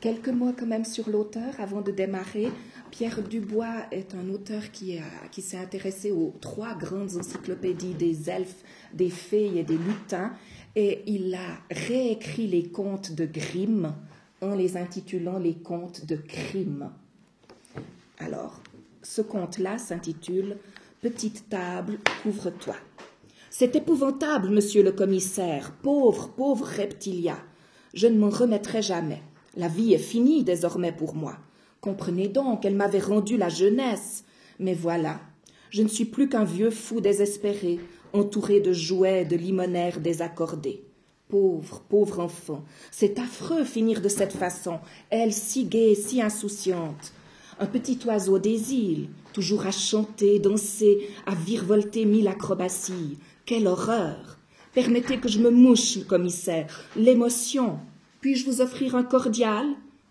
Quelques mots quand même sur l'auteur avant de démarrer. Pierre Dubois est un auteur qui, qui s'est intéressé aux trois grandes encyclopédies des elfes, des fées et des lutins, et il a réécrit les contes de Grimm en les intitulant les contes de crime. Alors, ce conte-là s'intitule Petite table, couvre-toi. C'est épouvantable, monsieur le commissaire, pauvre, pauvre reptilia. Je ne m'en remettrai jamais. La vie est finie désormais pour moi. Comprenez donc, elle m'avait rendu la jeunesse. Mais voilà, je ne suis plus qu'un vieux fou désespéré, entouré de jouets de limonaires désaccordés. Pauvre, pauvre enfant, c'est affreux finir de cette façon, elle si gaie, si insouciante un petit oiseau des îles, toujours à chanter, danser, à virevolter mille acrobaties. Quelle horreur Permettez que je me mouche, commissaire. L'émotion. Puis-je vous offrir un cordial?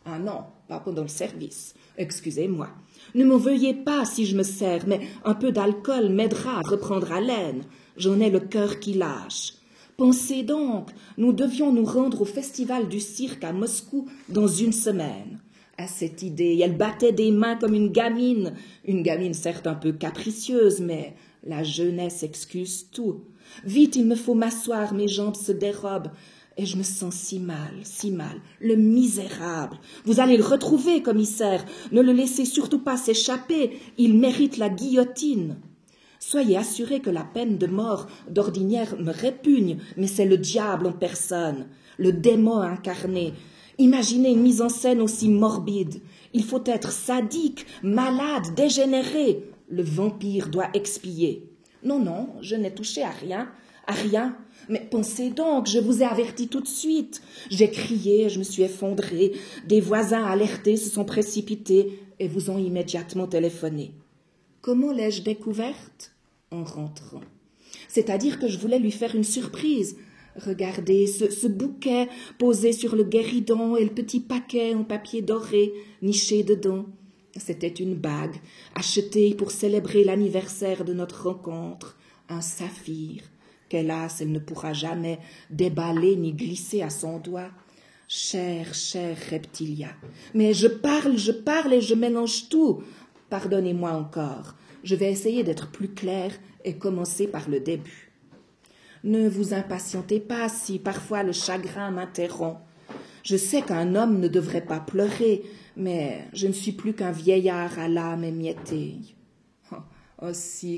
Ah non, pas pendant le service. Excusez-moi. Ne m'en veuillez pas si je me sers, mais un peu d'alcool m'aidera à reprendre haleine. J'en ai le cœur qui lâche. Pensez donc, nous devions nous rendre au festival du cirque à Moscou dans une semaine à cette idée. Elle battait des mains comme une gamine, une gamine certes un peu capricieuse, mais la jeunesse excuse tout. Vite, il me faut m'asseoir, mes jambes se dérobent. Et je me sens si mal, si mal. Le misérable. Vous allez le retrouver, commissaire. Ne le laissez surtout pas s'échapper. Il mérite la guillotine. Soyez assuré que la peine de mort d'ordinaire me répugne, mais c'est le diable en personne, le démon incarné. Imaginez une mise en scène aussi morbide. Il faut être sadique, malade, dégénéré. Le vampire doit expier. Non, non, je n'ai touché à rien, à rien. Mais pensez donc, je vous ai averti tout de suite. J'ai crié, je me suis effondré. Des voisins alertés se sont précipités et vous ont immédiatement téléphoné. Comment l'ai-je découverte? En rentrant. C'est-à-dire que je voulais lui faire une surprise, Regardez ce, bouquet posé sur le guéridon et le petit paquet en papier doré niché dedans. C'était une bague achetée pour célébrer l'anniversaire de notre rencontre, un saphir qu'hélas elle ne pourra jamais déballer ni glisser à son doigt. Cher, cher reptilia. Mais je parle, je parle et je mélange tout. Pardonnez-moi encore. Je vais essayer d'être plus clair et commencer par le début. Ne vous impatientez pas si parfois le chagrin m'interrompt. Je sais qu'un homme ne devrait pas pleurer, mais je ne suis plus qu'un vieillard à l'âme émiettée. Oh,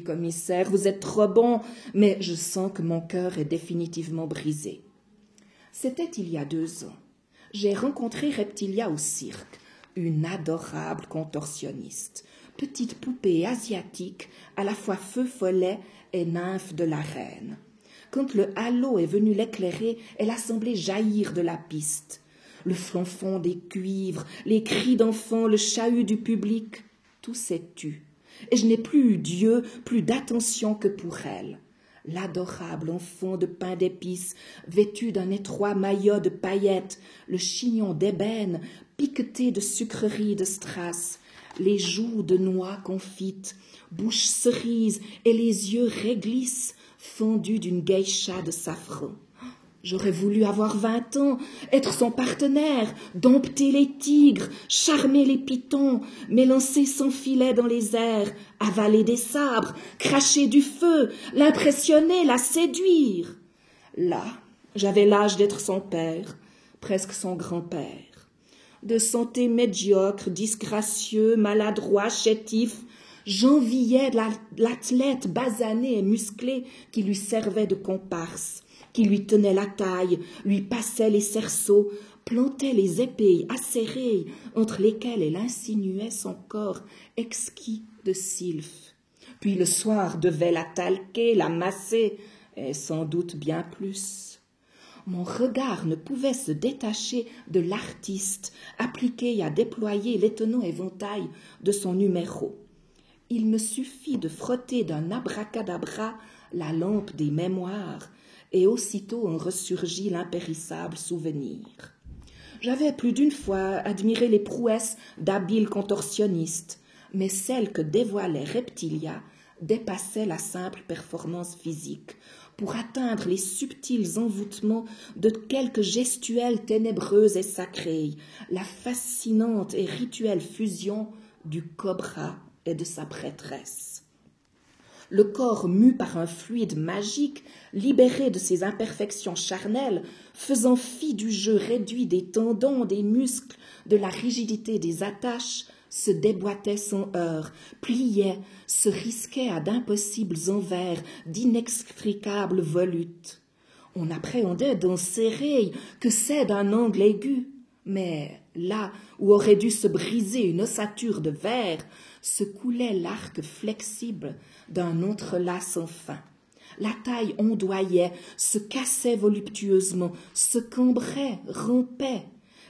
commissaire, vous êtes trop bon, mais je sens que mon cœur est définitivement brisé. C'était il y a deux ans. J'ai rencontré Reptilia au cirque, une adorable contorsionniste, petite poupée asiatique, à la fois feu follet et nymphe de la reine. Quand le halo est venu l'éclairer, elle a semblé jaillir de la piste. Le flonfon des cuivres, les cris d'enfants, le chahut du public, tout s'est tu. Et je n'ai plus eu Dieu, plus d'attention que pour elle. L'adorable enfant de pain d'épices, vêtu d'un étroit maillot de paillettes, le chignon d'ébène, piqueté de sucreries de strass, les joues de noix confites, bouche cerise et les yeux réglissent, fondu d'une geisha de safran. J'aurais voulu avoir vingt ans, être son partenaire, dompter les tigres, charmer les pitons, m'élancer sans filet dans les airs, avaler des sabres, cracher du feu, l'impressionner, la séduire. Là, j'avais l'âge d'être son père, presque son grand-père. De santé médiocre, disgracieux, maladroit, chétif, J'enviais l'athlète basané et musclé qui lui servait de comparse, qui lui tenait la taille, lui passait les cerceaux, plantait les épées acérées entre lesquelles elle insinuait son corps exquis de sylphe. Puis le soir devait la talquer, la masser, et sans doute bien plus. Mon regard ne pouvait se détacher de l'artiste appliqué à déployer l'étonnant éventail de son numéro il me suffit de frotter d'un abracadabra la lampe des mémoires, et aussitôt en ressurgit l'impérissable souvenir. J'avais plus d'une fois admiré les prouesses d'habiles contorsionnistes, mais celle que dévoilait Reptilia dépassait la simple performance physique, pour atteindre les subtils envoûtements de quelques gestuelles ténébreuses et sacrées, la fascinante et rituelle fusion du cobra et de sa prêtresse. Le corps mu par un fluide magique, libéré de ses imperfections charnelles, faisant fi du jeu réduit des tendons, des muscles, de la rigidité des attaches, se déboîtait sans heurts, pliait, se risquait à d'impossibles envers, d'inextricables volutes. On appréhendait d'un serré que c'est d'un angle aigu, mais là où aurait dû se briser une ossature de verre, se coulait l'arc flexible d'un entrelac sans fin. La taille ondoyait, se cassait voluptueusement, se cambrait, rompait,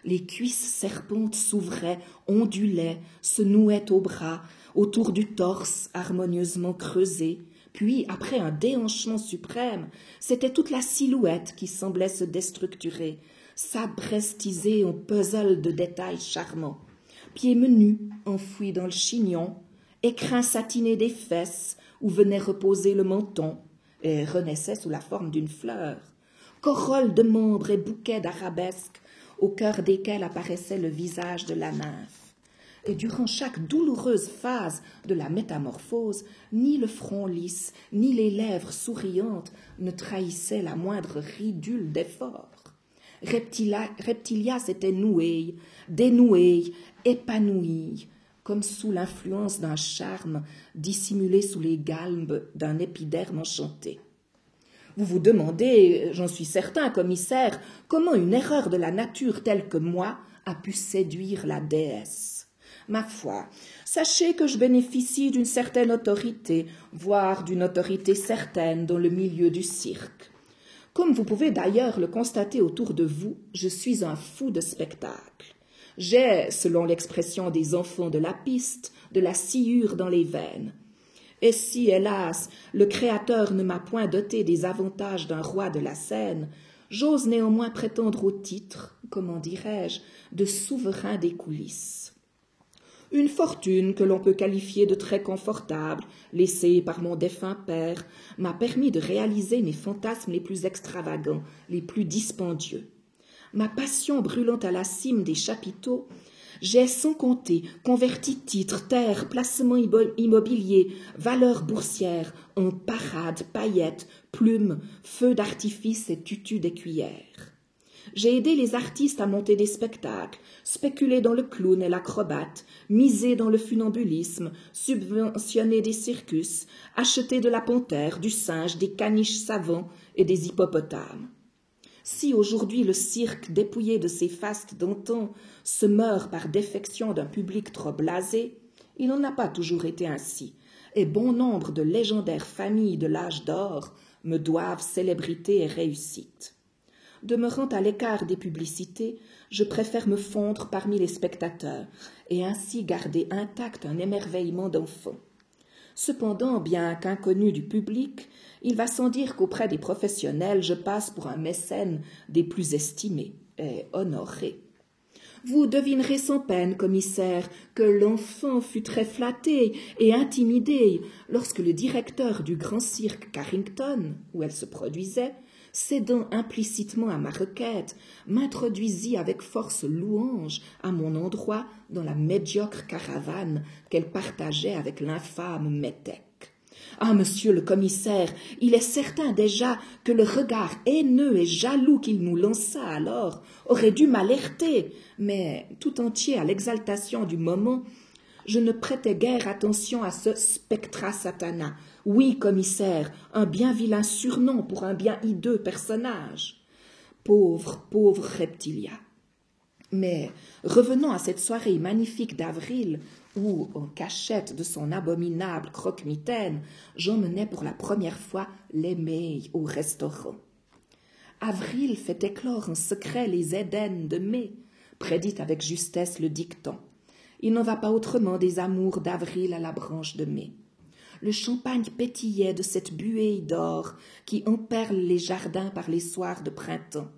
les cuisses serpentes s'ouvraient, ondulaient, se nouaient au bras, autour du torse harmonieusement creusé. Puis, après un déhanchement suprême, c'était toute la silhouette qui semblait se déstructurer, s'abrestisée en puzzle de détails charmants. Pieds menus, enfouis dans le chignon, écrin satiné des fesses, où venait reposer le menton, et renaissait sous la forme d'une fleur. Corolle de membres et bouquets d'arabesques au cœur desquels apparaissait le visage de la nymphe. Et durant chaque douloureuse phase de la métamorphose, ni le front lisse, ni les lèvres souriantes ne trahissaient la moindre ridule d'effort. Reptilia, Reptilia s'était nouée, dénouée, épanouie, comme sous l'influence d'un charme dissimulé sous les galbes d'un épiderme enchanté. Vous vous demandez, j'en suis certain, commissaire, comment une erreur de la nature telle que moi a pu séduire la déesse. Ma foi, sachez que je bénéficie d'une certaine autorité, voire d'une autorité certaine dans le milieu du cirque. Comme vous pouvez d'ailleurs le constater autour de vous, je suis un fou de spectacle. J'ai, selon l'expression des enfants de la piste, de la sciure dans les veines. Et si, hélas, le Créateur ne m'a point doté des avantages d'un roi de la scène, j'ose néanmoins prétendre au titre, comment dirais-je, de souverain des coulisses. Une fortune que l'on peut qualifier de très confortable, laissée par mon défunt père, m'a permis de réaliser mes fantasmes les plus extravagants, les plus dispendieux. Ma passion brûlant à la cime des chapiteaux j'ai sans compter converti titres, terres, placements immobiliers, valeurs boursières en parades, paillettes, plumes, feux d'artifice et tutus d'écuyères. J'ai aidé les artistes à monter des spectacles, spéculé dans le clown et l'acrobate, misé dans le funambulisme, subventionné des circus, acheté de la panthère, du singe, des caniches savants et des hippopotames. Si aujourd'hui le cirque, dépouillé de ses fastes d'antan, se meurt par défection d'un public trop blasé, il n'en a pas toujours été ainsi, et bon nombre de légendaires familles de l'âge d'or me doivent célébrité et réussite. Demeurant à l'écart des publicités, je préfère me fondre parmi les spectateurs et ainsi garder intact un émerveillement d'enfant. Cependant, bien qu'inconnu du public, il va sans dire qu'auprès des professionnels, je passe pour un mécène des plus estimés et honorés. Vous devinerez sans peine, commissaire, que l'enfant fut très flatté et intimidé lorsque le directeur du grand cirque Carrington, où elle se produisait, cédant implicitement à ma requête, m'introduisit avec force louange à mon endroit dans la médiocre caravane qu'elle partageait avec l'infâme Métèque. Ah, monsieur le commissaire, il est certain déjà que le regard haineux et jaloux qu'il nous lança alors aurait dû m'alerter, mais tout entier à l'exaltation du moment, je ne prêtais guère attention à ce spectra satana. Oui, commissaire, un bien vilain surnom pour un bien hideux personnage. Pauvre, pauvre reptilia. Mais revenons à cette soirée magnifique d'avril où, en cachette de son abominable croque-mitaine, j'emmenais pour la première fois l'émeil au restaurant. Avril fait éclore en secret les Édennes de mai, prédit avec justesse le dicton. Il n'en va pas autrement des amours d'avril à la branche de mai. Le champagne pétillait de cette buée d'or qui emperle les jardins par les soirs de printemps.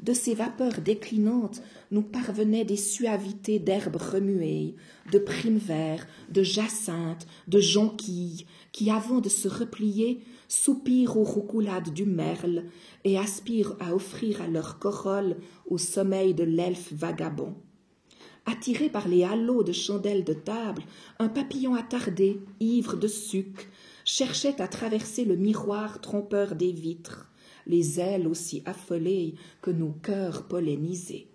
de ces vapeurs déclinantes nous parvenaient des suavités d'herbes remuées, de primes verts, de jacinthes, de jonquilles, qui, avant de se replier, soupirent aux roucoulades du merle et aspirent à offrir à leur corolle au sommeil de l'elfe vagabond. Attiré par les halos de chandelles de table, un papillon attardé, ivre de suc, cherchait à traverser le miroir trompeur des vitres les ailes aussi affolées que nos cœurs pollinisés.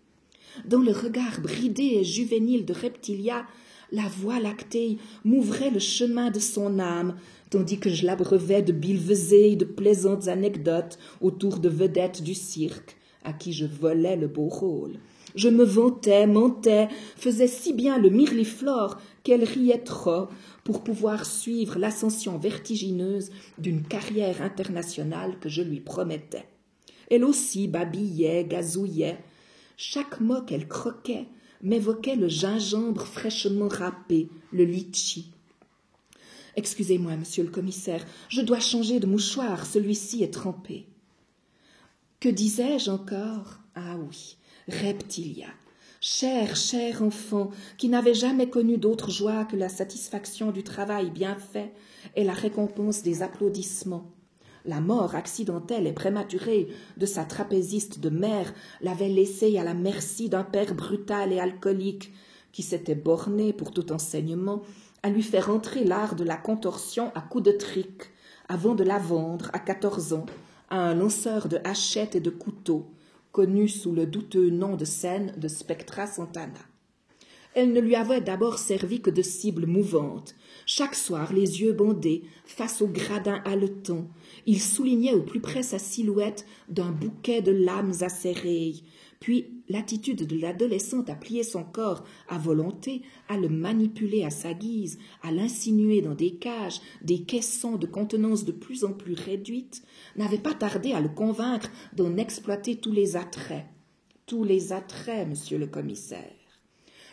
Dans le regard bridé et juvénile de Reptilia, la voie lactée m'ouvrait le chemin de son âme, tandis que je l'abreuvais de billevesées et de plaisantes anecdotes autour de vedettes du cirque, à qui je volais le beau rôle. Je me vantais, mentais, faisais si bien le mirliflore qu'elle riait trop pour pouvoir suivre l'ascension vertigineuse d'une carrière internationale que je lui promettais. Elle aussi babillait, gazouillait. Chaque mot qu'elle croquait m'évoquait le gingembre fraîchement râpé, le litchi. Excusez-moi, monsieur le commissaire, je dois changer de mouchoir, celui-ci est trempé. Que disais-je encore? Ah oui, Reptilia, cher, cher enfant, qui n'avait jamais connu d'autre joie que la satisfaction du travail bien fait et la récompense des applaudissements. La mort accidentelle et prématurée de sa trapéziste de mère l'avait laissée à la merci d'un père brutal et alcoolique qui s'était borné, pour tout enseignement, à lui faire entrer l'art de la contorsion à coups de trick, avant de la vendre, à quatorze ans, à un lanceur de hachettes et de couteaux, connu sous le douteux nom de scène de Spectra Santana. Elle ne lui avait d'abord servi que de cible mouvante. Chaque soir, les yeux bandés, face au gradin haletant, il soulignait au plus près sa silhouette d'un bouquet de lames acérées, puis l'attitude de l'adolescente à plier son corps à volonté, à le manipuler à sa guise, à l'insinuer dans des cages, des caissons de contenance de plus en plus réduites, n'avait pas tardé à le convaincre d'en exploiter tous les attraits. Tous les attraits, monsieur le commissaire.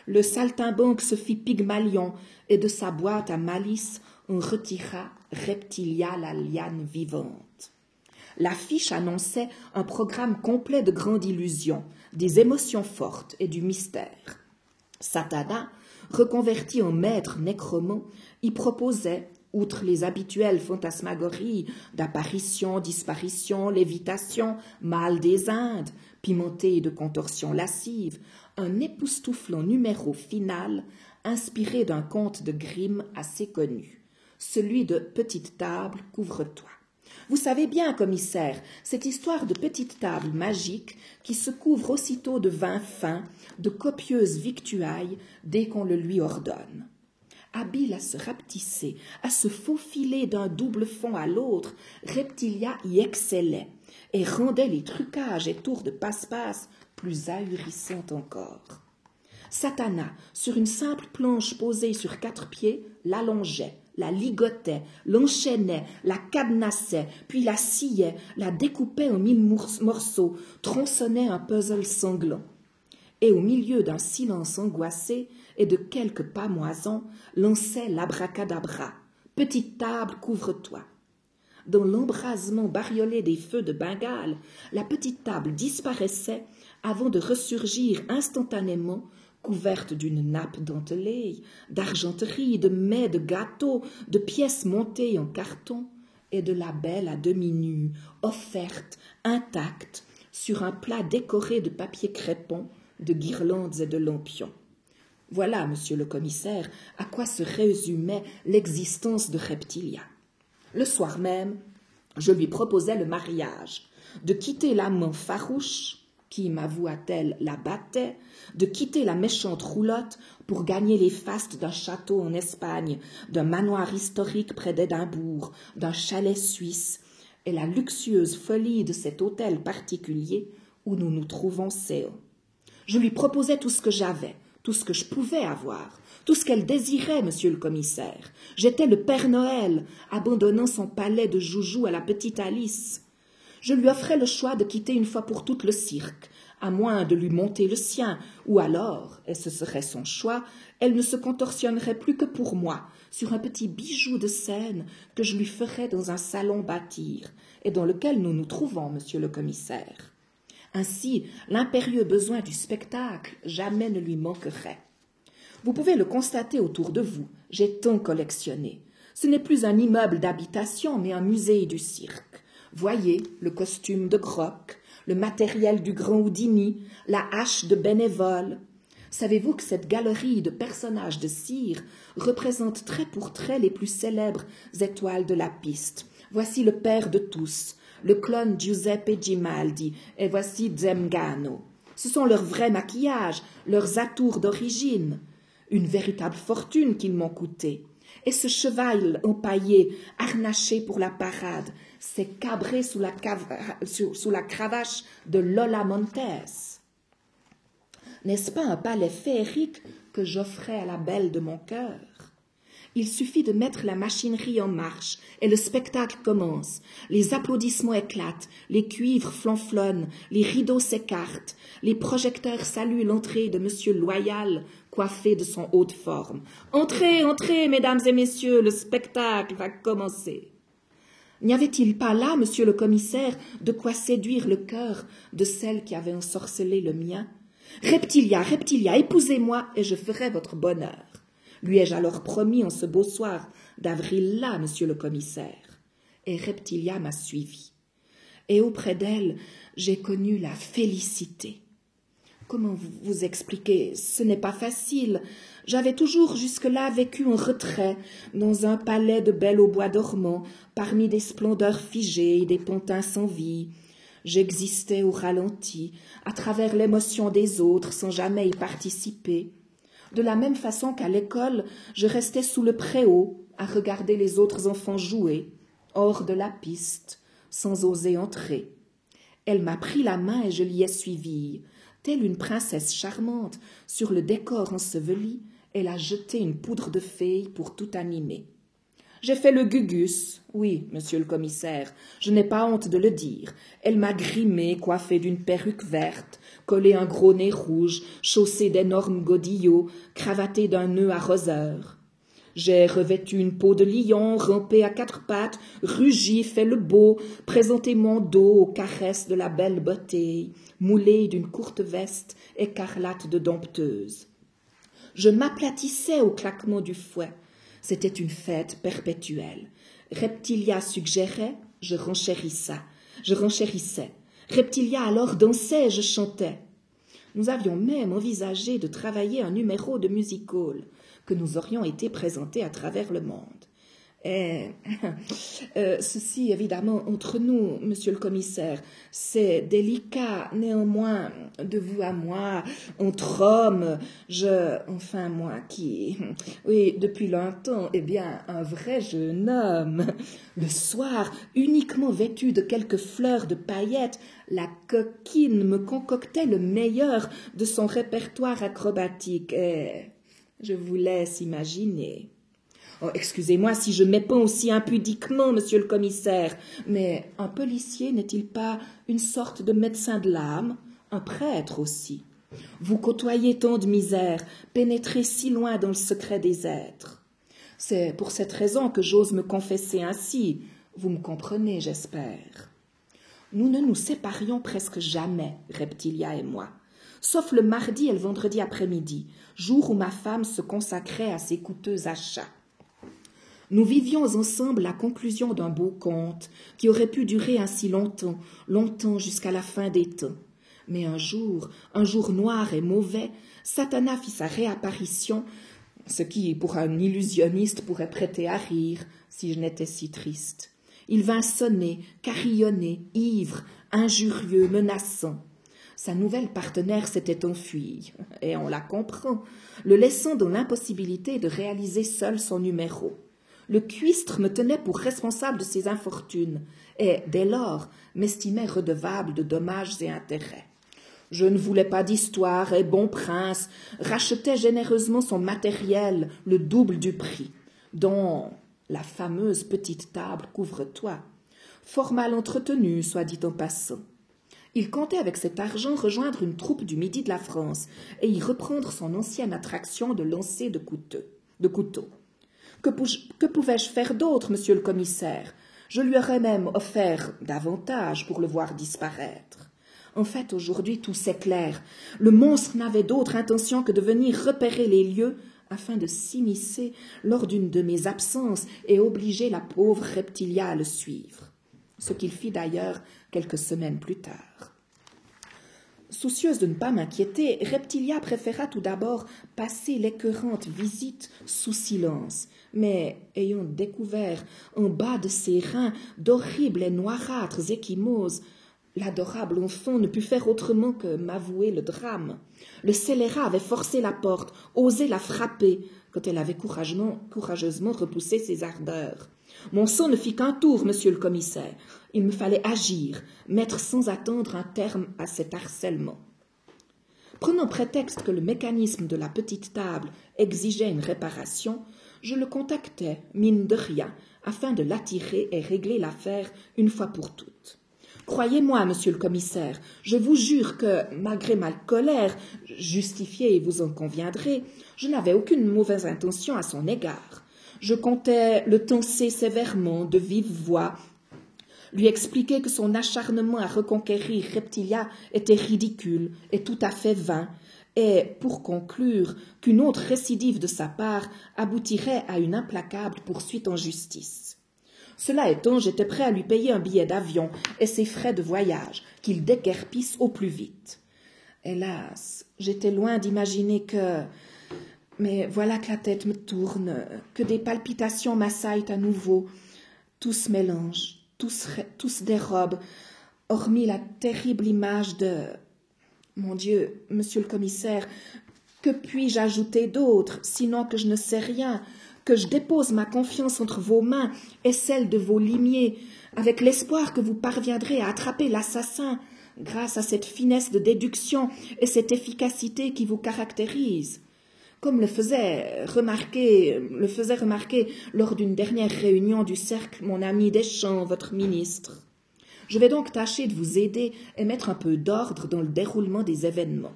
Le saltimbanque se fit pygmalion, et de sa boîte à malice on retira Reptilia la liane vivante. L'affiche annonçait un programme complet de grandes illusions, des émotions fortes et du mystère. Satana, reconverti en maître nécromant, y proposait, outre les habituelles fantasmagories d'apparitions, disparitions, lévitations, mal des Indes, pimentées de contorsions lascives, un époustouflant numéro final inspiré d'un conte de Grimm assez connu, celui de Petite table, couvre-toi. Vous savez bien, commissaire, cette histoire de petite table magique qui se couvre aussitôt de vin fin, de copieuses victuailles dès qu'on le lui ordonne. Habile à se rapetisser, à se faufiler d'un double fond à l'autre, Reptilia y excellait et rendait les trucages et tours de passe-passe plus ahurissants encore. Satana, sur une simple planche posée sur quatre pieds, l'allongeait, la ligotait, l'enchaînait, la cadenassait, puis la sciait, la découpait en mille morceaux, tronçonnait un puzzle sanglant. Et au milieu d'un silence angoissé et de quelques pamoisons, lançait l'abracadabra. Petite table, couvre-toi. Dans l'embrasement bariolé des feux de Bengale, la petite table disparaissait avant de ressurgir instantanément couverte d'une nappe dentelée, d'argenterie, de mets, de gâteaux, de pièces montées en carton, et de la belle à demi nue, offerte, intacte, sur un plat décoré de papier crépon, de guirlandes et de lampions. Voilà, monsieur le commissaire, à quoi se résumait l'existence de Reptilia. Le soir même, je lui proposai le mariage, de quitter l'amant farouche, qui, m'avoua-t-elle, la battait, de quitter la méchante roulotte pour gagner les fastes d'un château en Espagne, d'un manoir historique près d'Édimbourg, d'un chalet suisse, et la luxueuse folie de cet hôtel particulier où nous nous trouvons Céo. Je lui proposais tout ce que j'avais, tout ce que je pouvais avoir, tout ce qu'elle désirait, monsieur le commissaire. J'étais le Père Noël, abandonnant son palais de joujou à la petite Alice je lui offrais le choix de quitter une fois pour toutes le cirque, à moins de lui monter le sien, ou alors, et ce serait son choix, elle ne se contorsionnerait plus que pour moi, sur un petit bijou de scène que je lui ferais dans un salon bâtir, et dans lequel nous nous trouvons, monsieur le commissaire. Ainsi, l'impérieux besoin du spectacle jamais ne lui manquerait. Vous pouvez le constater autour de vous. J'ai tant collectionné. Ce n'est plus un immeuble d'habitation, mais un musée du cirque. Voyez le costume de Groc, le matériel du grand Houdini, la hache de bénévole. Savez-vous que cette galerie de personnages de cire représente trait pour trait les plus célèbres étoiles de la piste? Voici le père de tous, le clone Giuseppe Gimaldi, et voici Zemgano. Ce sont leurs vrais maquillages, leurs atours d'origine. Une véritable fortune qu'ils m'ont coûté. Et ce cheval empaillé, harnaché pour la parade, s'est cabré sous la, cravache de Lola Montes. N'est-ce pas un palais féerique que j'offrais à la belle de mon cœur? Il suffit de mettre la machinerie en marche et le spectacle commence. Les applaudissements éclatent, les cuivres flanflonnent, les rideaux s'écartent, les projecteurs saluent l'entrée de Monsieur Loyal, coiffé de son haut de forme. Entrez, entrez, mesdames et messieurs, le spectacle va commencer. N'y avait-il pas là, monsieur le commissaire, de quoi séduire le cœur de celle qui avait ensorcelé le mien? Reptilia, Reptilia, épousez-moi et je ferai votre bonheur. Lui ai-je alors promis en ce beau soir d'avril-là, monsieur le commissaire? Et Reptilia m'a suivi. Et auprès d'elle, j'ai connu la félicité. Comment vous expliquer? Ce n'est pas facile. J'avais toujours jusque-là vécu en retrait, dans un palais de belle au bois dormant, parmi des splendeurs figées et des pontins sans vie. J'existais au ralenti, à travers l'émotion des autres, sans jamais y participer de la même façon qu'à l'école, je restais sous le préau à regarder les autres enfants jouer, hors de la piste, sans oser entrer. Elle m'a pris la main et je l'y ai suivie. Telle une princesse charmante, sur le décor enseveli, elle a jeté une poudre de fée pour tout animer. J'ai fait le gugus, oui, monsieur le commissaire, je n'ai pas honte de le dire. Elle m'a grimé, coiffée d'une perruque verte, collé un gros nez rouge, chaussé d'énormes godillots, cravaté d'un nœud à roseur. J'ai revêtu une peau de lion, rampé à quatre pattes, rugi, fait le beau, présenté mon dos aux caresses de la belle beauté, moulé d'une courte veste écarlate de dompteuse. Je m'aplatissais au claquement du fouet. C'était une fête perpétuelle. Reptilia suggérait, je renchérissais. Je renchérissais. Reptilia alors dansait, je chantais. Nous avions même envisagé de travailler un numéro de music hall que nous aurions été présentés à travers le monde. Et, euh, ceci, évidemment, entre nous, monsieur le commissaire, c'est délicat, néanmoins, de vous à moi, entre hommes, je, enfin, moi qui, oui, depuis longtemps, eh bien, un vrai jeune homme, le soir, uniquement vêtu de quelques fleurs de paillettes, la coquine me concoctait le meilleur de son répertoire acrobatique, et je vous laisse imaginer. Oh, excusez-moi si je m'éponds aussi impudiquement, monsieur le commissaire, mais un policier n'est-il pas une sorte de médecin de l'âme, un prêtre aussi? Vous côtoyez tant de misère, pénétrez si loin dans le secret des êtres. C'est pour cette raison que j'ose me confesser ainsi. Vous me comprenez, j'espère. Nous ne nous séparions presque jamais, Reptilia et moi, sauf le mardi et le vendredi après-midi, jour où ma femme se consacrait à ses coûteux achats. Nous vivions ensemble la conclusion d'un beau conte qui aurait pu durer ainsi longtemps, longtemps jusqu'à la fin des temps. Mais un jour, un jour noir et mauvais, Satana fit sa réapparition, ce qui, pour un illusionniste, pourrait prêter à rire, si je n'étais si triste. Il vint sonner, carillonner, ivre, injurieux, menaçant. Sa nouvelle partenaire s'était enfuie, et on la comprend, le laissant dans l'impossibilité de réaliser seul son numéro le cuistre me tenait pour responsable de ses infortunes, et, dès lors, m'estimait redevable de dommages et intérêts. Je ne voulais pas d'histoire, et bon prince rachetait généreusement son matériel, le double du prix, dont la fameuse petite table couvre-toi, fort mal entretenue, soit dit en passant. Il comptait avec cet argent rejoindre une troupe du midi de la France et y reprendre son ancienne attraction de lancer de, de Que, pouvais-je faire d'autre, monsieur le commissaire? Je lui aurais même offert davantage pour le voir disparaître. En fait, aujourd'hui, tout s'éclaire. Le monstre n'avait d'autre intention que de venir repérer les lieux afin de s'immiscer lors d'une de mes absences et obliger la pauvre reptilia à le suivre. Ce qu'il fit d'ailleurs quelques semaines plus tard. Soucieuse de ne pas m'inquiéter, Reptilia préféra tout d'abord passer l'écœurante visite sous silence, mais ayant découvert en bas de ses reins d'horribles et noirâtres échymoses, l'adorable enfant ne put faire autrement que m'avouer le drame. Le scélérat avait forcé la porte, osé la frapper, quand elle avait courageusement repoussé ses ardeurs. Mon sang ne fit qu'un tour, monsieur le commissaire. Il me fallait agir, mettre sans attendre un terme à cet harcèlement. Prenant prétexte que le mécanisme de la petite table exigeait une réparation, je le contactai, mine de rien, afin de l'attirer et régler l'affaire une fois pour toutes. Croyez-moi, monsieur le commissaire, je vous jure que, malgré ma colère, justifiée et vous en conviendrez, je n'avais aucune mauvaise intention à son égard. Je comptais le tenser sévèrement, de vive voix, lui expliquer que son acharnement à reconquérir Reptilia était ridicule et tout à fait vain, et, pour conclure, qu'une autre récidive de sa part aboutirait à une implacable poursuite en justice. Cela étant, j'étais prêt à lui payer un billet d'avion et ses frais de voyage, qu'il déguerpisse au plus vite. Hélas, j'étais loin d'imaginer que, mais voilà que la tête me tourne, que des palpitations m'assaillent à nouveau. Tout se mélange, tout se, dérobe, hormis la terrible image de. Mon Dieu, monsieur le commissaire, que puis-je ajouter d'autre, sinon que je ne sais rien, que je dépose ma confiance entre vos mains et celle de vos limiers, avec l'espoir que vous parviendrez à attraper l'assassin, grâce à cette finesse de déduction et cette efficacité qui vous caractérise comme le faisait remarquer, le faisait remarquer lors d'une dernière réunion du cercle mon ami Deschamps, votre ministre. Je vais donc tâcher de vous aider et mettre un peu d'ordre dans le déroulement des événements.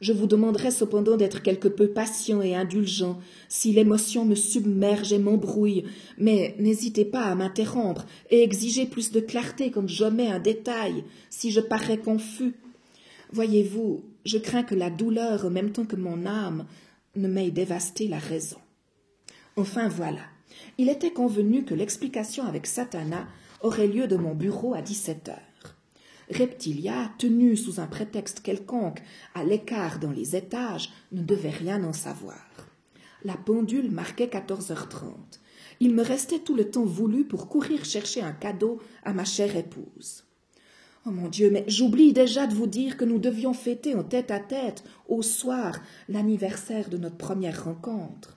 Je vous demanderai cependant d'être quelque peu patient et indulgent si l'émotion me submerge et m'embrouille, mais n'hésitez pas à m'interrompre et exigez plus de clarté quand je mets un détail, si je parais confus. Voyez-vous, je crains que la douleur, en même temps que mon âme, ne m'ait dévasté la raison. Enfin voilà, il était convenu que l'explication avec Satana aurait lieu de mon bureau à dix-sept heures. Reptilia, tenue sous un prétexte quelconque à l'écart dans les étages, ne devait rien en savoir. La pendule marquait quatorze heures trente. Il me restait tout le temps voulu pour courir chercher un cadeau à ma chère épouse. Oh mon Dieu, mais j'oublie déjà de vous dire que nous devions fêter en tête à tête, au soir, l'anniversaire de notre première rencontre.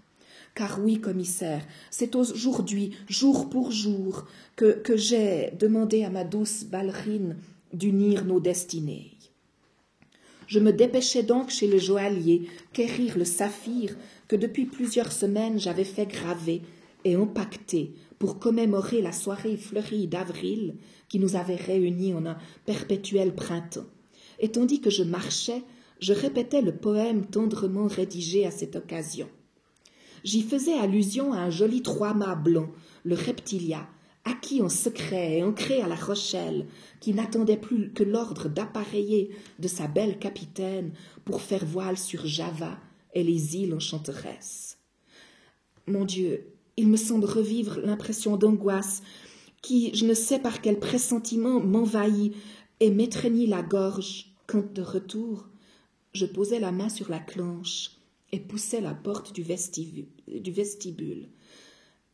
Car oui, commissaire, c'est aujourd'hui, jour pour jour, que, que j'ai demandé à ma douce ballerine d'unir nos destinées. Je me dépêchais donc chez le joaillier quérir le saphir que depuis plusieurs semaines j'avais fait graver et empaqueter pour commémorer la soirée fleurie d'avril qui nous avait réunis en un perpétuel printemps. Et tandis que je marchais, je répétais le poème tendrement rédigé à cette occasion. J'y faisais allusion à un joli trois-mâts blanc, le reptilia, acquis en secret et ancré à la Rochelle, qui n'attendait plus que l'ordre d'appareiller de sa belle capitaine pour faire voile sur Java et les îles enchanteresses. Mon Dieu, il me semble revivre l'impression d'angoisse qui, je ne sais par quel pressentiment, m'envahit et m'étreignit la gorge quand, de retour, je posai la main sur la clenche et poussai la porte du vestibule.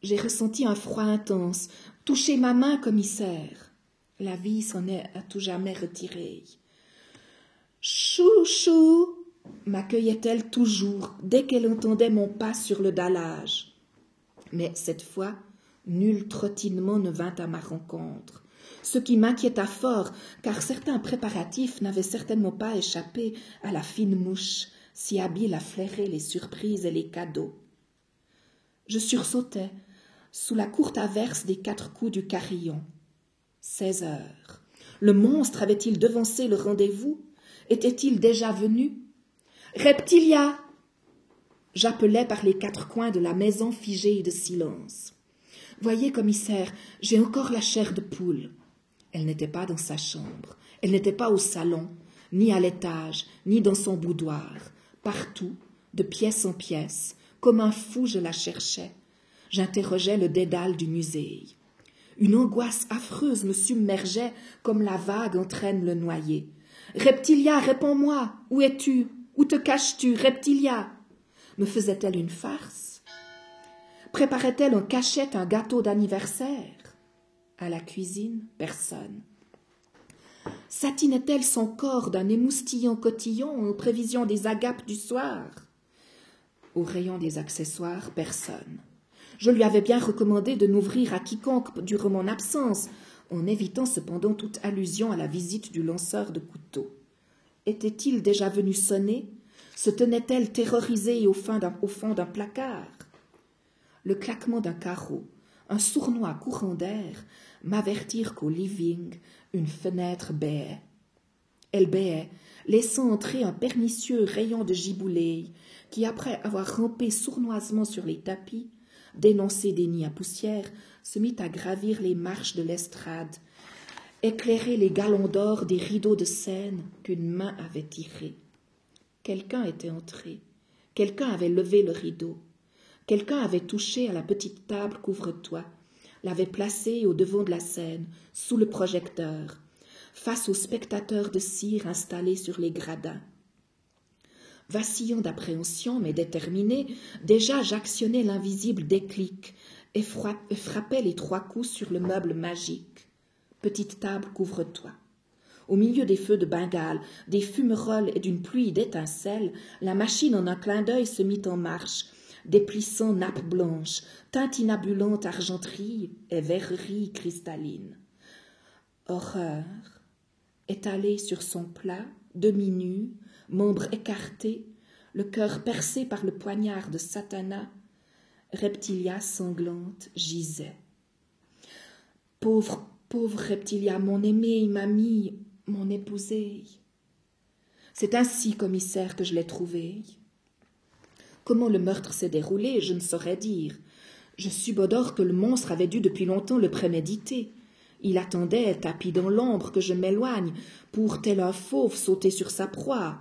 J'ai ressenti un froid intense. Touchez ma main, commissaire. La vie s'en est à tout jamais retirée. Chou, m'accueillait-elle toujours dès qu'elle entendait mon pas sur le dallage. Mais cette fois, Nul trottinement ne vint à ma rencontre, ce qui m'inquiéta fort, car certains préparatifs n'avaient certainement pas échappé à la fine mouche, si habile à flairer les surprises et les cadeaux. Je sursautais, sous la courte averse des quatre coups du carillon. Seize heures. Le monstre avait-il devancé le rendez-vous? Était-il déjà venu? Reptilia J'appelais par les quatre coins de la maison figée de silence. Voyez, commissaire, j'ai encore la chair de poule. Elle n'était pas dans sa chambre. Elle n'était pas au salon, ni à l'étage, ni dans son boudoir. Partout, de pièce en pièce, comme un fou, je la cherchais. J'interrogeais le dédale du musée. Une angoisse affreuse me submergeait comme la vague entraîne le noyer. Reptilia, réponds-moi. Où es-tu? Où te caches-tu, Reptilia? Me faisait-elle une farce? Préparait-elle en cachette un gâteau d'anniversaire? À la cuisine, personne. Satinait-elle son corps d'un émoustillant cotillon en prévision des agapes du soir? Au rayon des accessoires, personne. Je lui avais bien recommandé de n'ouvrir à quiconque durant mon absence, en évitant cependant toute allusion à la visite du lanceur de couteaux. Était-il déjà venu sonner? Se tenait-elle terrorisée au fond d'un placard? Le claquement d'un carreau, un sournois courant d'air m'avertirent qu'au living, une fenêtre béait. Elle béait, laissant entrer un pernicieux rayon de giboulée qui, après avoir rampé sournoisement sur les tapis, dénoncé des nids à poussière, se mit à gravir les marches de l'estrade, éclairer les galons d'or des rideaux de scène qu'une main avait tirés. Quelqu'un était entré, quelqu'un avait levé le rideau, quelqu'un avait touché à la petite table couvre-toit, l'avait placée au devant de la scène, sous le projecteur, face aux spectateurs de cire installés sur les gradins. Vacillant d'appréhension, mais déterminé, déjà j'actionnais l'invisible déclic et frappais les trois coups sur le meuble magique. Petite table, couvre-toi. Au milieu des feux de Bengale, des fumerolles et d'une pluie d'étincelles, la machine en un clin d'œil se mit en marche, déplissant nappes blanches, tintinabulante argenterie et verrerie cristalline. Horreur, étalée sur son plat, demi-nu, membres écartés, le cœur percé par le poignard de Satana, Reptilia sanglante gisait. Pauvre, pauvre Reptilia, mon aimée, mamie, mon épousée. C'est ainsi, commissaire, que je l'ai trouvée. Comment le meurtre s'est déroulé, je ne saurais dire. Je subodore que le monstre avait dû depuis longtemps le préméditer. Il attendait, tapis dans l'ombre, que je m'éloigne, pour tel un fauve sauter sur sa proie.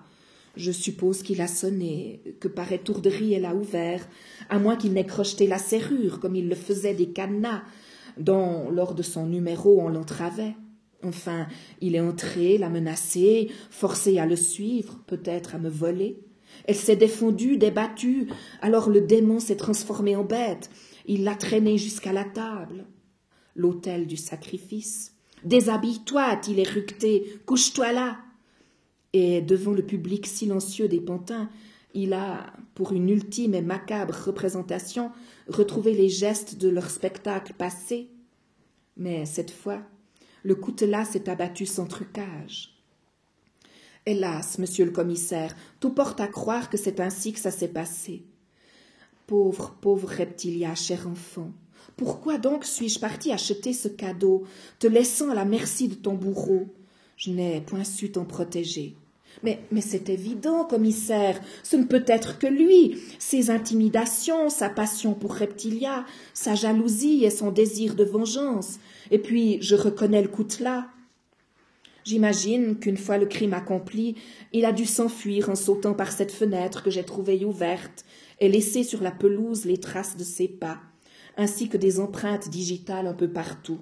Je suppose qu'il a sonné, que par étourderie elle a ouvert, à moins qu'il n'ait crocheté la serrure, comme il le faisait des cadenas, dont, lors de son numéro, on l'entravait. Enfin, il est entré, l'a menacé, forcé à le suivre, peut-être à me voler. Elle s'est défendue, débattue, alors le démon s'est transformé en bête. Il l'a traînée jusqu'à la table, l'autel du sacrifice. Déshabille-toi, a-t-il éructé, couche-toi là et devant le public silencieux des pantins, il a, pour une ultime et macabre représentation, retrouvé les gestes de leur spectacle passé. Mais cette fois, le coutelas s'est abattu sans trucage. Hélas, monsieur le commissaire, tout porte à croire que c'est ainsi que ça s'est passé. Pauvre, pauvre reptilia, cher enfant, pourquoi donc suis-je parti acheter ce cadeau, te laissant à la merci de ton bourreau? Je n'ai point su t'en protéger. Mais, c'est évident, commissaire, ce ne peut être que lui. Ses intimidations, sa passion pour Reptilia, sa jalousie et son désir de vengeance. Et puis, je reconnais le coutelas. J'imagine qu'une fois le crime accompli, il a dû s'enfuir en sautant par cette fenêtre que j'ai trouvée ouverte et laisser sur la pelouse les traces de ses pas, ainsi que des empreintes digitales un peu partout.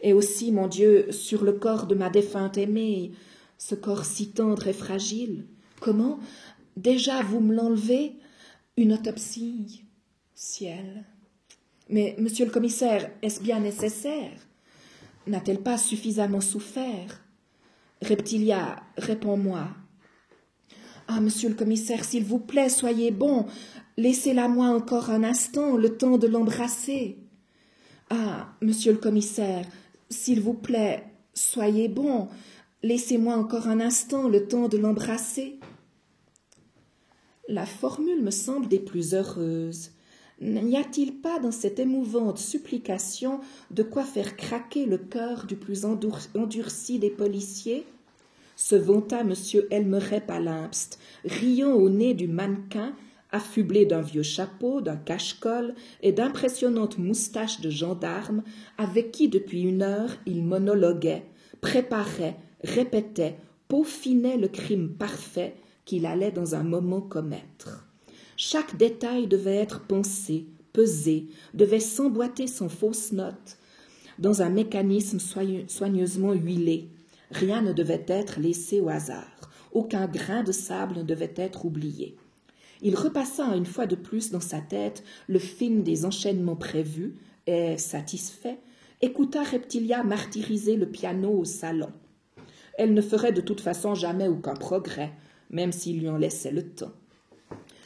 Et aussi, mon Dieu, sur le corps de ma défunte aimée, ce corps si tendre et fragile. Comment Déjà vous me l'enlevez? Une autopsie Ciel. Mais, monsieur le commissaire, est-ce bien nécessaire? N'a-t-elle pas suffisamment souffert? Reptilia, réponds-moi. Ah, monsieur le commissaire, s'il vous plaît, soyez bon. Laissez-la moi encore un instant, le temps de l'embrasser. Ah, monsieur le commissaire, s'il vous plaît, soyez bon. Laissez-moi encore un instant le temps de l'embrasser. La formule me semble des plus heureuses. N'y a-t-il pas dans cette émouvante supplication de quoi faire craquer le cœur du plus endurci des policiers? Se vanta M. Elmeret Palimpst, riant au nez du mannequin, affublé d'un vieux chapeau, d'un cache-col et d'impressionnantes moustaches de gendarme, avec qui depuis une heure il monologuait, préparait, répétait, peaufinait le crime parfait qu'il allait dans un moment commettre. Chaque détail devait être pensé, pesé, devait s'emboîter sans fausse note dans un mécanisme soigneusement huilé. Rien ne devait être laissé au hasard, aucun grain de sable ne devait être oublié. Il repassa une fois de plus dans sa tête le film des enchaînements prévus et, satisfait, écouta Reptilia martyriser le piano au salon. Elle ne ferait de toute façon jamais aucun progrès, même s'il lui en laissait le temps.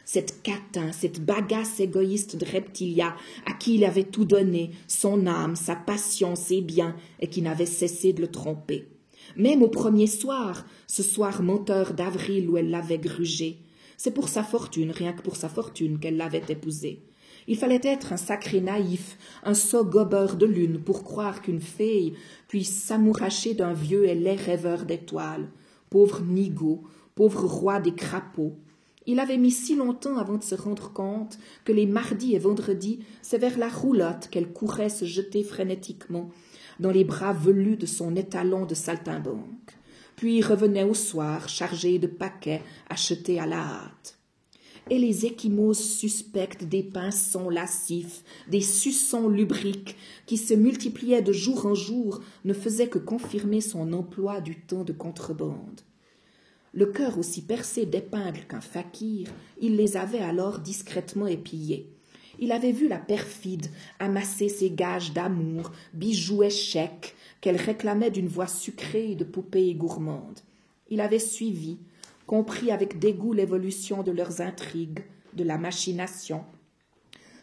Cette catin, cette bagasse égoïste de Reptilia, à qui il avait tout donné, son âme, sa passion, ses biens, et qui n'avait cessé de le tromper. Même au premier soir, ce soir menteur d'avril où elle l'avait grugé, c'est pour sa fortune, rien que pour sa fortune, qu'elle l'avait épousé. Il fallait être un sacré naïf, un sot gobeur de lune pour croire qu'une fille puisse s'amouracher d'un vieux et laid rêveur d'étoiles. Pauvre nigo, pauvre roi des crapauds. Il avait mis si longtemps avant de se rendre compte que les mardis et vendredis, c'est vers la roulotte qu'elle courait se jeter frénétiquement dans les bras velus de son étalon de saltimbanque puis revenait au soir chargé de paquets achetés à la hâte. Et les échymoses suspectes des pinsons lascifs, des suçons lubriques, qui se multipliaient de jour en jour, ne faisaient que confirmer son emploi du temps de contrebande. Le cœur aussi percé d'épingles qu'un fakir, il les avait alors discrètement épillés. Il avait vu la perfide amasser ses gages d'amour, bijoux chèques, qu'elle réclamait d'une voix sucrée de poupée gourmande. Il avait suivi, compris avec dégoût l'évolution de leurs intrigues, de la machination.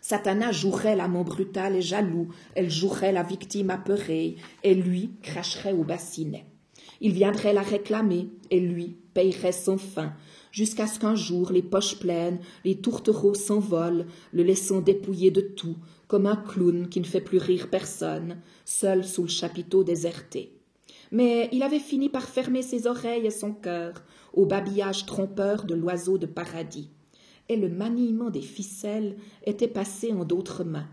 Satana jouerait l'amant brutal et jaloux, elle jouerait la victime apeurée, et lui cracherait au bassinet. Il viendrait la réclamer, et lui payerait son fin, jusqu'à ce qu'un jour les poches pleines, les tourtereaux s'envolent, le laissant dépouillé de tout, comme un clown qui ne fait plus rire personne, seul sous le chapiteau déserté. Mais il avait fini par fermer ses oreilles et son cœur au babillage trompeur de l'oiseau de paradis. Et le maniement des ficelles était passé en d'autres mains.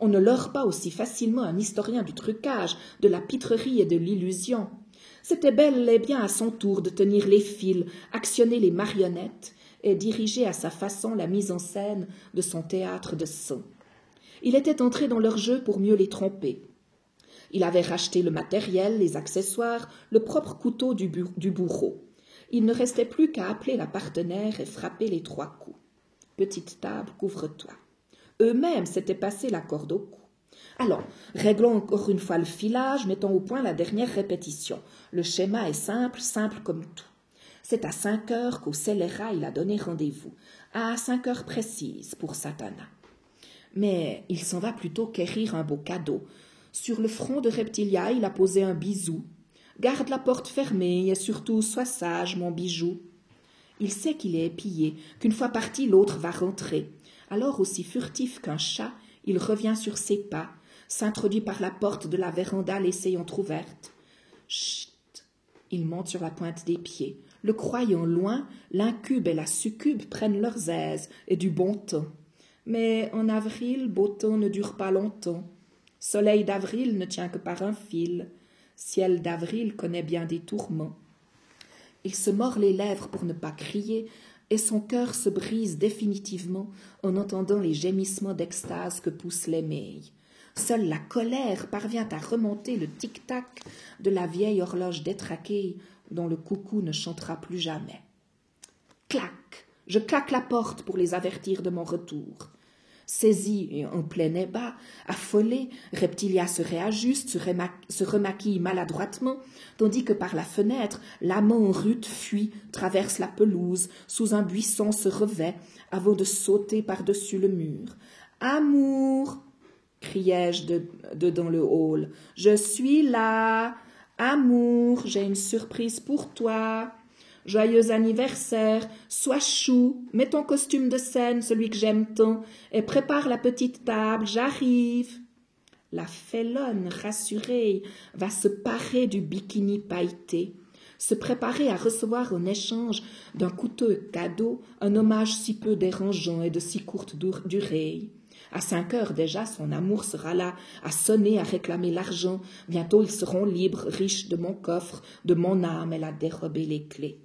On ne leurre pas aussi facilement un historien du trucage, de la pitrerie et de l'illusion. C'était bel et bien à son tour de tenir les fils, actionner les marionnettes et diriger à sa façon la mise en scène de son théâtre de sang. Il était entré dans leur jeu pour mieux les tromper. Il avait racheté le matériel, les accessoires, le propre couteau du, bourreau. Il ne restait plus qu'à appeler la partenaire et frapper les trois coups. Petite table, couvre-toi. Eux-mêmes s'étaient passé la corde au cou. Alors, réglons encore une fois le filage, mettons au point la dernière répétition. Le schéma est simple, simple comme tout. C'est à cinq heures qu'au scélérat il a donné rendez-vous. À cinq heures précises pour Satana. Mais il s'en va plutôt quérir un beau cadeau. Sur le front de Reptilia, il a posé un bisou. Garde la porte fermée et surtout sois sage, mon bijou. Il sait qu'il est épillé, qu'une fois parti, l'autre va rentrer. Alors, aussi furtif qu'un chat, il revient sur ses pas, s'introduit par la porte de la véranda laissée entr'ouverte. Chut Il monte sur la pointe des pieds. Le croyant loin, l'incube et la succube prennent leurs aises et du bon temps. Mais en avril, beau temps ne dure pas longtemps. Soleil d'avril ne tient que par un fil. Ciel d'avril connaît bien des tourments. Il se mord les lèvres pour ne pas crier, et son cœur se brise définitivement en entendant les gémissements d'extase que poussent les Seule la colère parvient à remonter le tic-tac de la vieille horloge détraquée dont le coucou ne chantera plus jamais. Clac Je claque la porte pour les avertir de mon retour. Saisi en plein ébat, affolé, Reptilia se réajuste, se, remaquille maladroitement, tandis que par la fenêtre, l'amant rude fuit, traverse la pelouse, sous un buisson se revêt, avant de sauter par-dessus le mur. Amour criai-je de, dans le hall. Je suis là. Amour, j'ai une surprise pour toi. Joyeux anniversaire, sois chou, mets ton costume de scène, celui que j'aime tant, et prépare la petite table, j'arrive. La félonne rassurée va se parer du bikini pailleté, se préparer à recevoir en échange d'un coûteux cadeau un hommage si peu dérangeant et de si courte durée. À cinq heures déjà, son amour sera là, à sonner, à réclamer l'argent. Bientôt ils seront libres, riches de mon coffre, de mon âme, elle a dérobé les clés.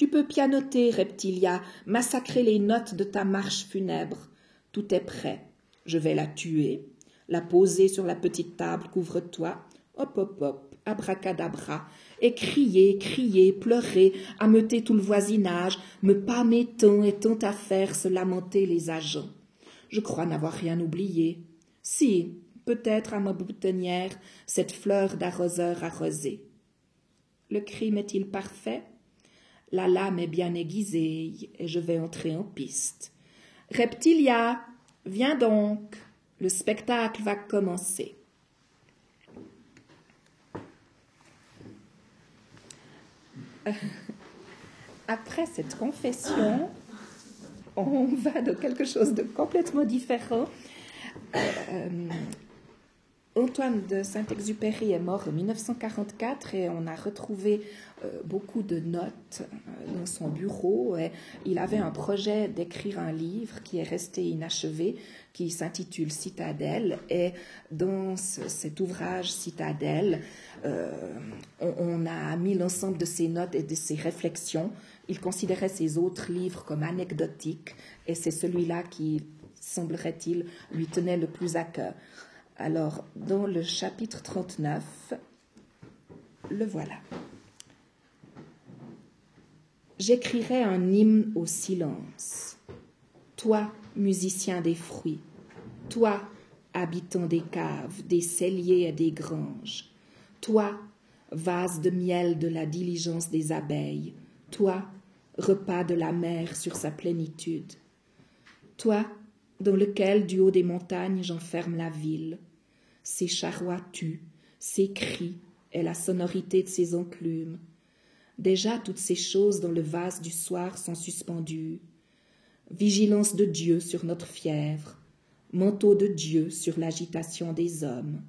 Tu peux pianoter, Reptilia, massacrer les notes de ta marche funèbre. Tout est prêt. Je vais la tuer, la poser sur la petite table, couvre-toi. Hop, hop, hop, abracadabra, et crier, crier, pleurer, ameuter tout le voisinage, me pâmer tant et tant à faire se lamenter les agents. Je crois n'avoir rien oublié. Si, peut-être à ma boutonnière, cette fleur d'arroseur arrosée. Le crime est-il parfait? La lame est bien aiguisée et je vais entrer en piste. Reptilia, viens donc. Le spectacle va commencer. Après cette confession, on va de quelque chose de complètement différent. Euh, Antoine de Saint-Exupéry est mort en 1944 et on a retrouvé euh, beaucoup de notes euh, dans son bureau. il avait un projet d'écrire un livre qui est resté inachevé, qui s'intitule Citadelle. Et dans cet ouvrage Citadelle, on, on, a mis l'ensemble de ses notes et de ses réflexions il considérait ses autres livres comme anecdotiques et c'est celui-là qui, semblerait-il, lui tenait le plus à cœur. Alors, dans le chapitre 39, le voilà. J'écrirai un hymne au silence. Toi, musicien des fruits, toi, habitant des caves, des celliers et des granges, toi, vase de miel de la diligence des abeilles, toi, repas de la mer sur sa plénitude. Toi, dans lequel du haut des montagnes j'enferme la ville, ses charrois tuent, ses cris et la sonorité de ses enclumes. Déjà toutes ces choses dans le vase du soir sont suspendues. Vigilance de Dieu sur notre fièvre, manteau de Dieu sur l'agitation des hommes.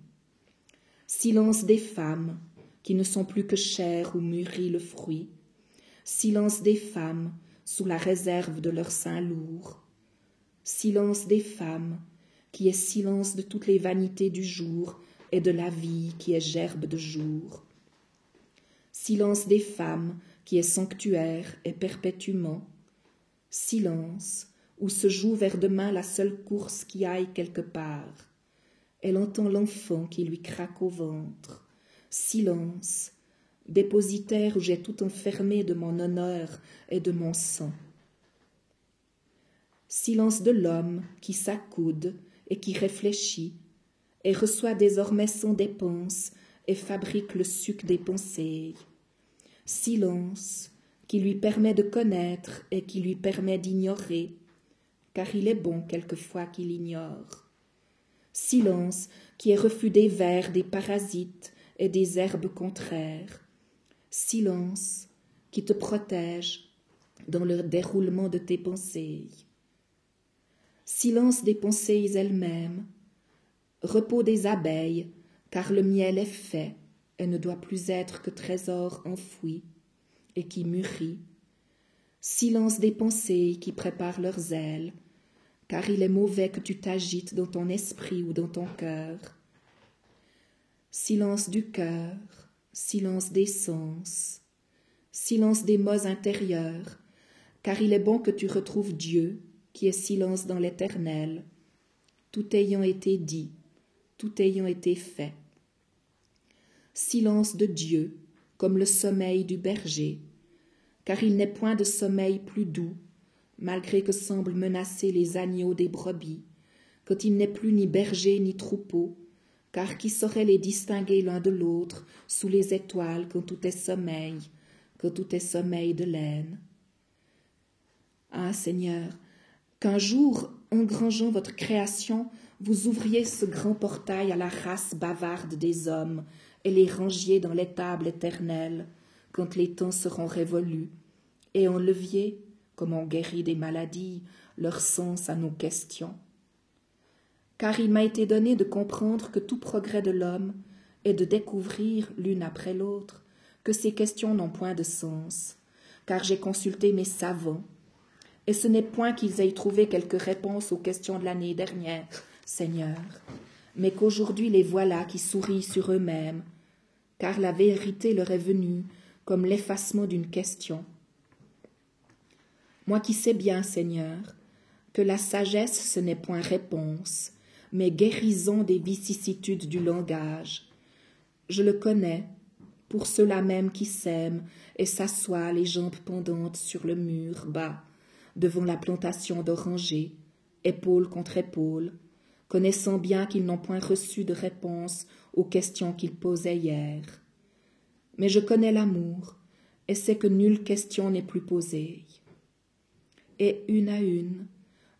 Silence des femmes qui ne sont plus que chair où mûrit le fruit, silence des femmes sous la réserve de leur sein lourd, silence des femmes qui est silence de toutes les vanités du jour et de la vie qui est gerbe de jour, silence des femmes qui est sanctuaire et perpétuement, silence où se joue vers demain la seule course qui aille quelque part. Elle entend l'enfant qui lui craque au ventre. Silence dépositaire où j'ai tout enfermé de mon honneur et de mon sang. Silence de l'homme qui s'accoude et qui réfléchit, et reçoit désormais son dépense et fabrique le suc des pensées. Silence qui lui permet de connaître et qui lui permet d'ignorer, car il est bon quelquefois qu'il ignore. Silence qui est refus des vers, des parasites et des herbes contraires silence qui te protège dans le déroulement de tes pensées. Silence des pensées elles-mêmes, repos des abeilles, car le miel est fait et ne doit plus être que trésor enfoui et qui mûrit. Silence des pensées qui préparent leurs ailes, car il est mauvais que tu t'agites dans ton esprit ou dans ton cœur. Silence du cœur, silence des sens, silence des mots intérieurs, car il est bon que tu retrouves Dieu, qui est silence dans l'éternel, tout ayant été dit, tout ayant été fait. Silence de Dieu, comme le sommeil du berger, car il n'est point de sommeil plus doux, malgré que semblent menacer les agneaux des brebis, quand il n'est plus ni berger ni troupeau, car qui saurait les distinguer l'un de l'autre sous les étoiles quand tout est sommeil, quand tout est sommeil de laine Ah Seigneur, qu'un jour, engrangeant votre création, vous ouvriez ce grand portail à la race bavarde des hommes et les rangiez dans l'étable éternelle, quand les temps seront révolus, et enleviez, comme on guérit des maladies, leur sens à nos questions. Car il m'a été donné de comprendre que tout progrès de l'homme est de découvrir l'une après l'autre que ces questions n'ont point de sens, car j'ai consulté mes savants, et ce n'est point qu'ils aient trouvé quelque réponse aux questions de l'année dernière, Seigneur, mais qu'aujourd'hui les voilà qui sourient sur eux-mêmes, car la vérité leur est venue comme l'effacement d'une question. Moi qui sais bien, Seigneur, que la sagesse ce n'est point réponse, mais guérison des vicissitudes du langage. Je le connais, pour ceux-là même qui s'aiment et s'assoient les jambes pendantes sur le mur bas, devant la plantation d'orangers, épaule contre épaule, connaissant bien qu'ils n'ont point reçu de réponse aux questions qu'ils posaient hier. Mais je connais l'amour, et sais que nulle question n'est plus posée. Et une à une,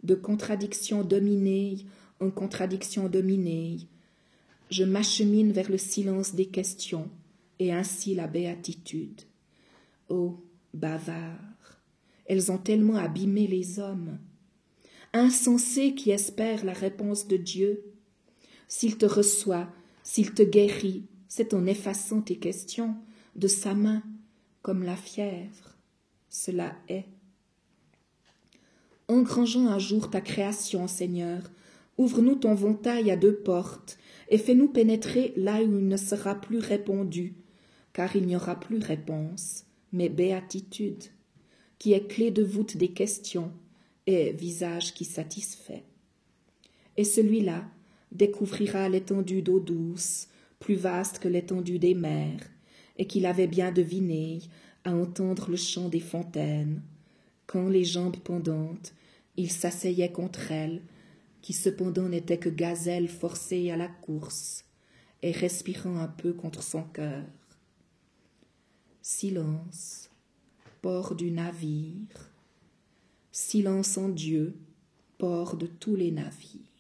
de contradiction dominée en contradiction dominée, je m'achemine vers le silence des questions et ainsi la béatitude. Ô bavards, elles ont tellement abîmé les hommes. Insensés qui espèrent la réponse de Dieu. S'il te reçoit, s'il te guérit, c'est en effaçant tes questions de sa main, comme la fièvre. Cela est. Engrangeant un jour ta création, Seigneur, ouvre-nous ton ventail à deux portes, et fais-nous pénétrer là où il ne sera plus répondu, car il n'y aura plus réponse, mais béatitude, qui est clé de voûte des questions et visage qui satisfait. Et celui-là découvrira l'étendue d'eau douce, plus vaste que l'étendue des mers, et qu'il avait bien deviné à entendre le chant des fontaines, quand les jambes pendantes, il s'asseyait contre elles, qui cependant n'étaient que gazelles forcées à la course, et respirant un peu contre son cœur. Silence, port du navire, silence en Dieu, port de tous les navires.